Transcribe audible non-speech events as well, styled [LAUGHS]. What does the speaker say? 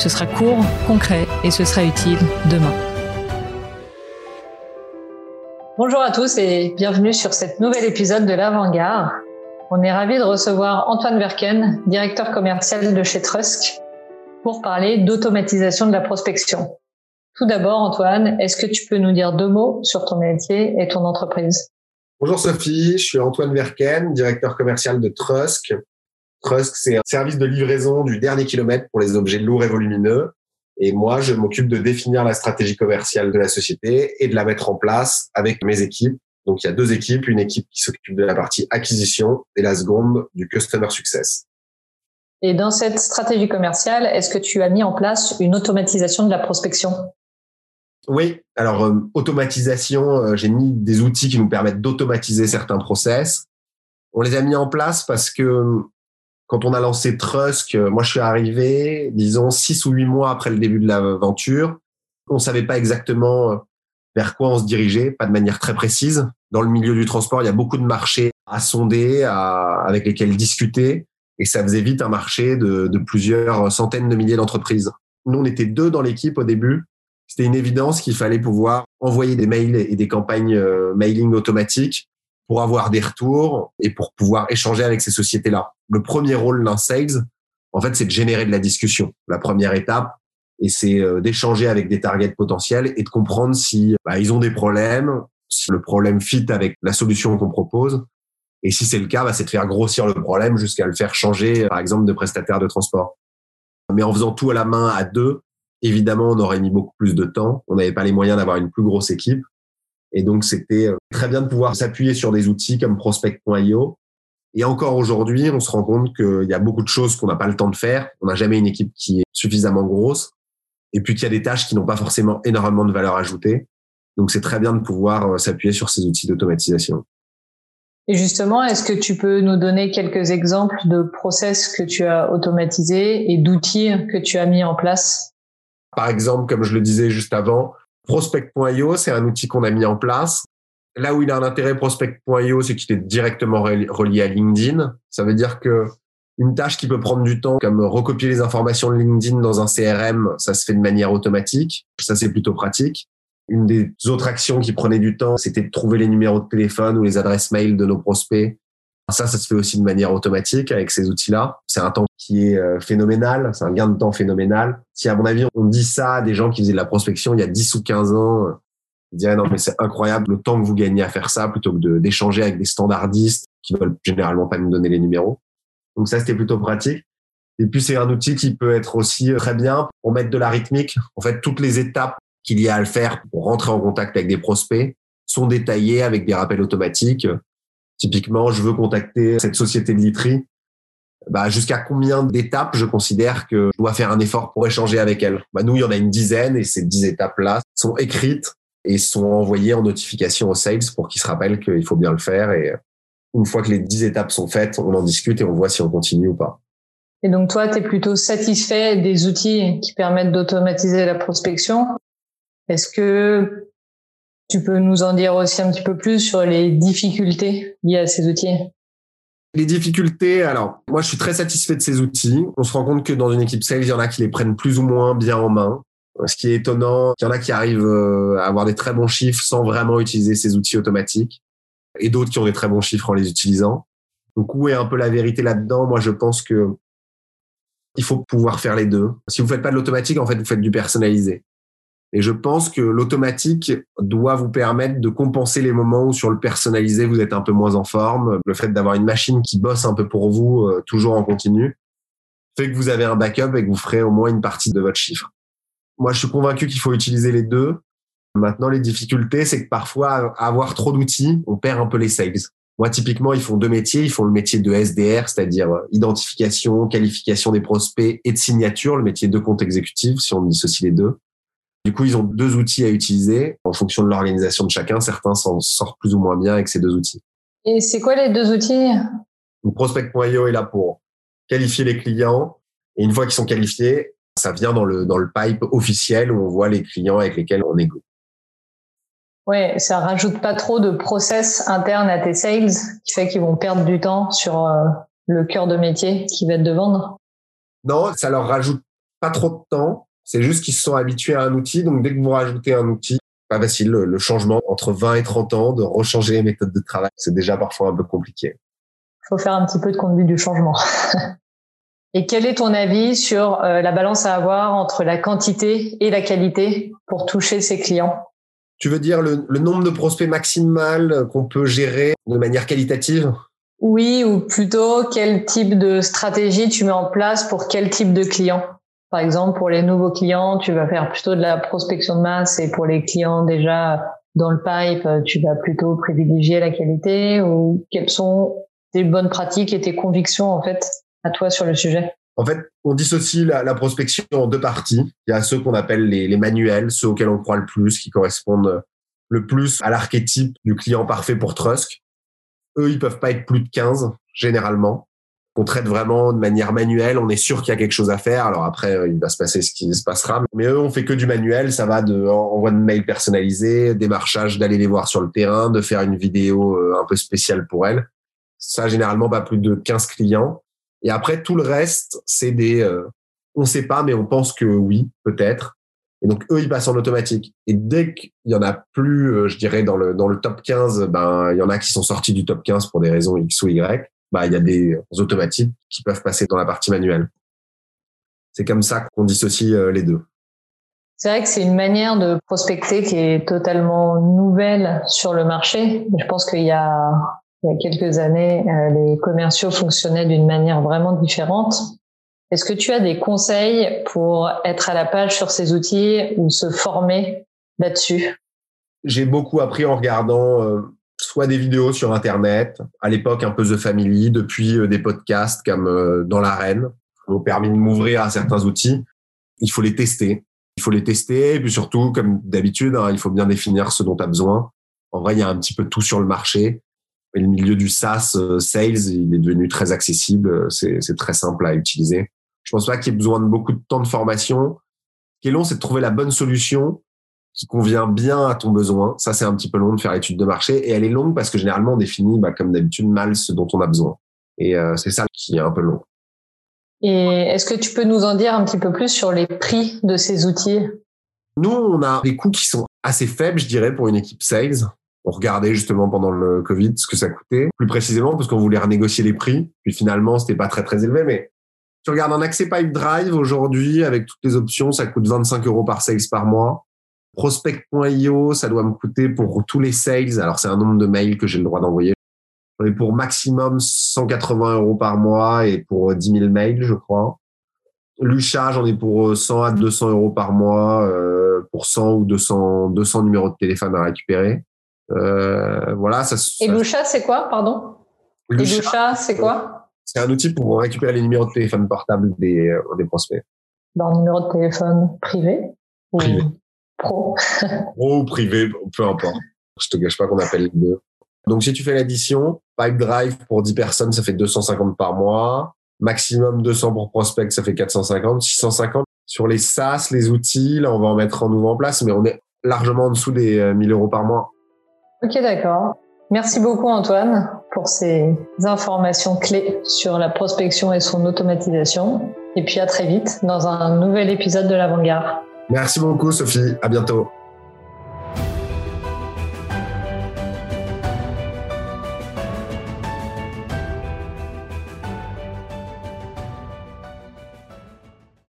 Ce sera court, concret et ce sera utile demain. Bonjour à tous et bienvenue sur cet nouvel épisode de l'Avant-Garde. On est ravi de recevoir Antoine Verken, directeur commercial de chez Trusk, pour parler d'automatisation de la prospection. Tout d'abord, Antoine, est-ce que tu peux nous dire deux mots sur ton métier et ton entreprise? Bonjour Sophie, je suis Antoine Verken, directeur commercial de Trusk. Trusk, c'est un service de livraison du dernier kilomètre pour les objets lourds et volumineux. Et moi, je m'occupe de définir la stratégie commerciale de la société et de la mettre en place avec mes équipes. Donc, il y a deux équipes, une équipe qui s'occupe de la partie acquisition et la seconde du customer success. Et dans cette stratégie commerciale, est-ce que tu as mis en place une automatisation de la prospection? Oui, alors euh, automatisation, euh, j'ai mis des outils qui nous permettent d'automatiser certains process. On les a mis en place parce que quand on a lancé Trusk, euh, moi je suis arrivé, disons, six ou huit mois après le début de l'aventure. On savait pas exactement euh, vers quoi on se dirigeait, pas de manière très précise. Dans le milieu du transport, il y a beaucoup de marchés à sonder, à, avec lesquels discuter, et ça faisait vite un marché de, de plusieurs centaines de milliers d'entreprises. Nous, on était deux dans l'équipe au début. C'était une évidence qu'il fallait pouvoir envoyer des mails et des campagnes euh, mailing automatiques pour avoir des retours et pour pouvoir échanger avec ces sociétés-là. Le premier rôle d'un sales, en fait, c'est de générer de la discussion. La première étape, et c'est euh, d'échanger avec des targets potentiels et de comprendre si bah, ils ont des problèmes, si le problème fit avec la solution qu'on propose. Et si c'est le cas, bah, c'est de faire grossir le problème jusqu'à le faire changer, par exemple, de prestataire de transport. Mais en faisant tout à la main à deux, évidemment, on aurait mis beaucoup plus de temps. On n'avait pas les moyens d'avoir une plus grosse équipe. Et donc, c'était euh, très bien de pouvoir s'appuyer sur des outils comme prospect.io. Et encore aujourd'hui, on se rend compte qu'il y a beaucoup de choses qu'on n'a pas le temps de faire. On n'a jamais une équipe qui est suffisamment grosse. Et puis qu'il y a des tâches qui n'ont pas forcément énormément de valeur ajoutée. Donc, c'est très bien de pouvoir euh, s'appuyer sur ces outils d'automatisation. Et justement, est-ce que tu peux nous donner quelques exemples de process que tu as automatisés et d'outils que tu as mis en place? Par exemple, comme je le disais juste avant, Prospect.io, c'est un outil qu'on a mis en place. Là où il a un intérêt Prospect.io, c'est qu'il est directement relié à LinkedIn. Ça veut dire que une tâche qui peut prendre du temps, comme recopier les informations de LinkedIn dans un CRM, ça se fait de manière automatique. Ça, c'est plutôt pratique. Une des autres actions qui prenait du temps, c'était de trouver les numéros de téléphone ou les adresses mail de nos prospects. Ça, ça se fait aussi de manière automatique avec ces outils-là. C'est un temps qui est euh, phénoménal, c'est un gain de temps phénoménal. Si à mon avis on dit ça à des gens qui faisaient de la prospection il y a 10 ou 15 ans, ils diraient non mais c'est incroyable le temps que vous gagnez à faire ça plutôt que d'échanger avec des standardistes qui veulent généralement pas nous donner les numéros. Donc ça c'était plutôt pratique. Et puis c'est un outil qui peut être aussi très bien pour mettre de la rythmique. En fait, toutes les étapes qu'il y a à le faire pour rentrer en contact avec des prospects sont détaillées avec des rappels automatiques. Typiquement, je veux contacter cette société de literie. Bah, jusqu'à combien d'étapes je considère que je dois faire un effort pour échanger avec elle? Bah, Nous, il y en a une dizaine et ces dix étapes-là sont écrites et sont envoyées en notification aux sales pour qu'ils se rappellent qu'il faut bien le faire. Et une fois que les dix étapes sont faites, on en discute et on voit si on continue ou pas. Et donc toi, tu es plutôt satisfait des outils qui permettent d'automatiser la prospection. Est-ce que tu peux nous en dire aussi un petit peu plus sur les difficultés liées à ces outils? Les difficultés, alors moi je suis très satisfait de ces outils. On se rend compte que dans une équipe sales, il y en a qui les prennent plus ou moins bien en main. Ce qui est étonnant, il y en a qui arrivent euh, à avoir des très bons chiffres sans vraiment utiliser ces outils automatiques, et d'autres qui ont des très bons chiffres en les utilisant. Donc où est un peu la vérité là-dedans? Moi je pense que il faut pouvoir faire les deux. Si vous faites pas de l'automatique, en fait vous faites du personnalisé. Et je pense que l'automatique doit vous permettre de compenser les moments où sur le personnalisé, vous êtes un peu moins en forme. Le fait d'avoir une machine qui bosse un peu pour vous, euh, toujours en continu, fait que vous avez un backup et que vous ferez au moins une partie de votre chiffre. Moi, je suis convaincu qu'il faut utiliser les deux. Maintenant, les difficultés, c'est que parfois, avoir trop d'outils, on perd un peu les sales. Moi, typiquement, ils font deux métiers. Ils font le métier de SDR, c'est-à-dire identification, qualification des prospects et de signature, le métier de compte exécutif, si on dissocie les deux. Du coup, ils ont deux outils à utiliser en fonction de l'organisation de chacun. Certains s'en sortent plus ou moins bien avec ces deux outils. Et c'est quoi les deux outils? Prospect.io est là pour qualifier les clients. Et une fois qu'ils sont qualifiés, ça vient dans le, dans le pipe officiel où on voit les clients avec lesquels on négocie. Ouais, ça rajoute pas trop de process interne à tes sales qui fait qu'ils vont perdre du temps sur euh, le cœur de métier qui va être de vendre. Non, ça leur rajoute pas trop de temps. C'est juste qu'ils se sont habitués à un outil. Donc, dès que vous rajoutez un outil, pas facile. Le, changement entre 20 et 30 ans, de rechanger les méthodes de travail, c'est déjà parfois un peu compliqué. Il faut faire un petit peu de conduite du changement. [LAUGHS] et quel est ton avis sur euh, la balance à avoir entre la quantité et la qualité pour toucher ses clients? Tu veux dire le, nombre de prospects maximal qu'on peut gérer de manière qualitative? Oui, ou plutôt quel type de stratégie tu mets en place pour quel type de client? Par exemple, pour les nouveaux clients, tu vas faire plutôt de la prospection de masse et pour les clients déjà dans le pipe, tu vas plutôt privilégier la qualité ou quelles sont tes bonnes pratiques et tes convictions en fait? À toi sur le sujet en fait, on dissocie la, prospection en deux parties. Il y a ceux qu'on appelle les, manuels, ceux auxquels on croit le plus, qui correspondent le plus à l'archétype du client parfait pour Trusk. Eux, ils peuvent pas être plus de 15, généralement. On traite vraiment de manière manuelle. On est sûr qu'il y a quelque chose à faire. Alors après, il va se passer ce qui se passera. Mais eux, on fait que du manuel. Ça va de envoi de mail personnalisé, démarchage, d'aller les voir sur le terrain, de faire une vidéo euh, un peu spéciale pour elles. Ça, généralement, pas plus de 15 clients. Et après, tout le reste, c'est des, euh, on sait pas, mais on pense que oui, peut-être. Et donc, eux, ils passent en automatique. Et dès qu'il y en a plus, euh, je dirais, dans le, dans le top 15, ben, il y en a qui sont sortis du top 15 pour des raisons X ou Y. Ben, il y a des automatiques qui peuvent passer dans la partie manuelle. C'est comme ça qu'on dissocie euh, les deux. C'est vrai que c'est une manière de prospecter qui est totalement nouvelle sur le marché. Je pense qu'il y a il y a quelques années, euh, les commerciaux fonctionnaient d'une manière vraiment différente. Est-ce que tu as des conseils pour être à la page sur ces outils ou se former là-dessus? J'ai beaucoup appris en regardant euh, soit des vidéos sur Internet, à l'époque un peu The Family, depuis euh, des podcasts comme Dans l'arène, qui m'ont permis de m'ouvrir à certains outils. Il faut les tester. Il faut les tester, et puis surtout, comme d'habitude, hein, il faut bien définir ce dont tu as besoin. En vrai, il y a un petit peu tout sur le marché. Et le milieu du SaaS euh, sales, il est devenu très accessible. C'est très simple à utiliser. Je pense pas qu'il y ait besoin de beaucoup de temps de formation. Ce qui est long, c'est de trouver la bonne solution qui convient bien à ton besoin. Ça, c'est un petit peu long de faire l'étude de marché. Et elle est longue parce que généralement, on définit, bah, comme d'habitude, mal ce dont on a besoin. Et euh, c'est ça qui est un peu long. Et est-ce que tu peux nous en dire un petit peu plus sur les prix de ces outils? Nous, on a des coûts qui sont assez faibles, je dirais, pour une équipe sales on regardait justement pendant le Covid ce que ça coûtait, plus précisément parce qu'on voulait renégocier les prix. Puis finalement, c'était pas très très élevé, mais tu regardes un accès pipe drive aujourd'hui avec toutes les options, ça coûte 25 euros par sales par mois. Prospect.io, ça doit me coûter pour tous les sales. Alors c'est un nombre de mails que j'ai le droit d'envoyer. On est pour maximum 180 euros par mois et pour 10 000 mails, je crois. Lucha, j'en ai pour 100 à 200 euros par mois euh, pour 100 ou 200, 200 numéros de téléphone à récupérer. Euh, voilà, ça, Et Lusha, c'est quoi, pardon? Lusha, c'est quoi? C'est un outil pour récupérer les numéros de téléphone portable des, euh, des prospects. Leur numéro de téléphone privé Privé. Pro? [LAUGHS] Pro ou privé, peu importe. Je te gâche pas qu'on appelle les deux. Donc, si tu fais l'addition, Pipe Drive pour 10 personnes, ça fait 250 par mois. Maximum 200 pour prospect, ça fait 450. 650 sur les SaaS, les outils, là, on va en mettre en nouveau en place, mais on est largement en dessous des 1000 euh, euros par mois. Ok, d'accord. Merci beaucoup Antoine pour ces informations clés sur la prospection et son automatisation. Et puis à très vite dans un nouvel épisode de l'Avant-Garde. Merci beaucoup Sophie, à bientôt.